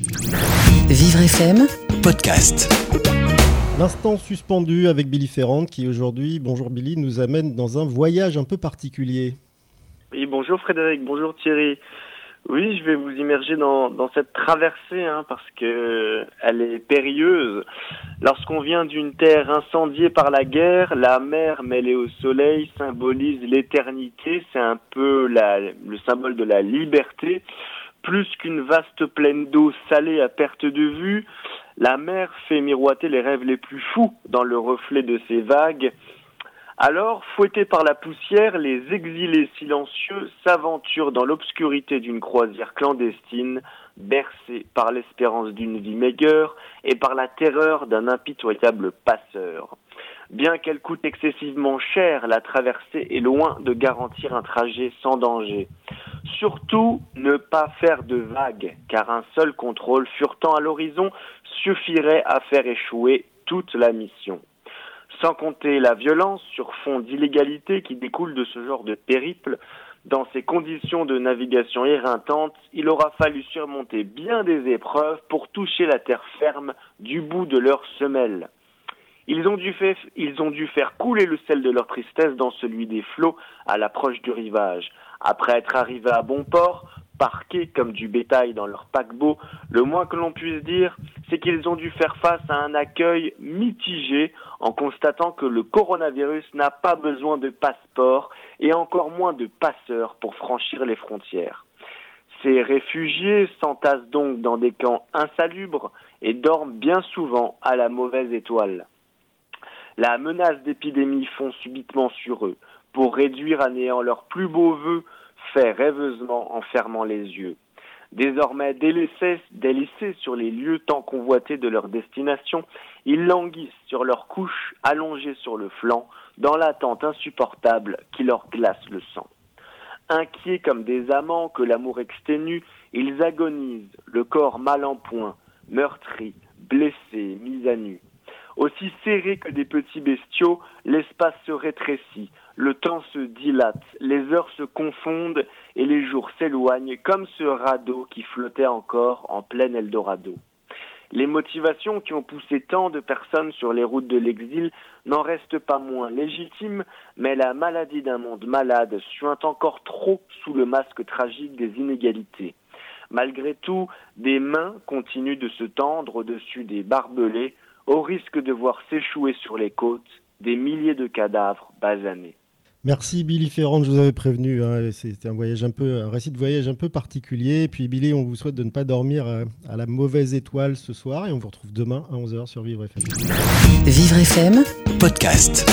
Vivre FM, podcast. L'instant suspendu avec Billy Ferrand qui aujourd'hui, bonjour Billy, nous amène dans un voyage un peu particulier. Oui, bonjour Frédéric, bonjour Thierry. Oui, je vais vous immerger dans, dans cette traversée hein, parce que elle est périlleuse. Lorsqu'on vient d'une terre incendiée par la guerre, la mer mêlée au soleil symbolise l'éternité. C'est un peu la, le symbole de la liberté. Plus qu'une vaste plaine d'eau salée à perte de vue, la mer fait miroiter les rêves les plus fous dans le reflet de ses vagues. Alors, fouettés par la poussière, les exilés silencieux s'aventurent dans l'obscurité d'une croisière clandestine, bercés par l'espérance d'une vie meilleure et par la terreur d'un impitoyable passeur. Bien qu'elle coûte excessivement cher, la traversée est loin de garantir un trajet sans danger. Surtout, ne pas faire de vagues, car un seul contrôle furetant à l'horizon suffirait à faire échouer toute la mission. Sans compter la violence sur fond d'illégalité qui découle de ce genre de périple, dans ces conditions de navigation éreintantes, il aura fallu surmonter bien des épreuves pour toucher la terre ferme du bout de leurs semelles. Ils ont, dû faire couler le sel de leur tristesse dans celui des flots à l'approche du rivage. Après être arrivés à bon port, parqués comme du bétail dans leur paquebot, le moins que l'on puisse dire, c'est qu'ils ont dû faire face à un accueil mitigé en constatant que le coronavirus n'a pas besoin de passeport et encore moins de passeurs pour franchir les frontières. Ces réfugiés s'entassent donc dans des camps insalubres et dorment bien souvent à la mauvaise étoile. La menace d'épidémie fond subitement sur eux pour réduire à néant leurs plus beaux vœux faits rêveusement en fermant les yeux. Désormais délaissés, délaissés sur les lieux tant convoités de leur destination, ils languissent sur leurs couches allongées sur le flanc, dans l'attente insupportable qui leur glace le sang. Inquiets comme des amants que l'amour exténue, ils agonisent, le corps mal en point, meurtris, blessés, mis à nu. Aussi serrés que des petits bestiaux, l'espace se rétrécit, le temps se dilate, les heures se confondent et les jours s'éloignent comme ce radeau qui flottait encore en plein Eldorado. Les motivations qui ont poussé tant de personnes sur les routes de l'exil n'en restent pas moins légitimes, mais la maladie d'un monde malade suinte encore trop sous le masque tragique des inégalités. Malgré tout, des mains continuent de se tendre au-dessus des barbelés au risque de voir s'échouer sur les côtes des milliers de cadavres basanés. Merci Billy Ferrand, je vous avais prévenu, hein, c'était un voyage un peu, un récit de voyage un peu particulier. Et puis Billy, on vous souhaite de ne pas dormir à, à la mauvaise étoile ce soir et on vous retrouve demain à 11h sur Vivre FM. Vivre FM, podcast.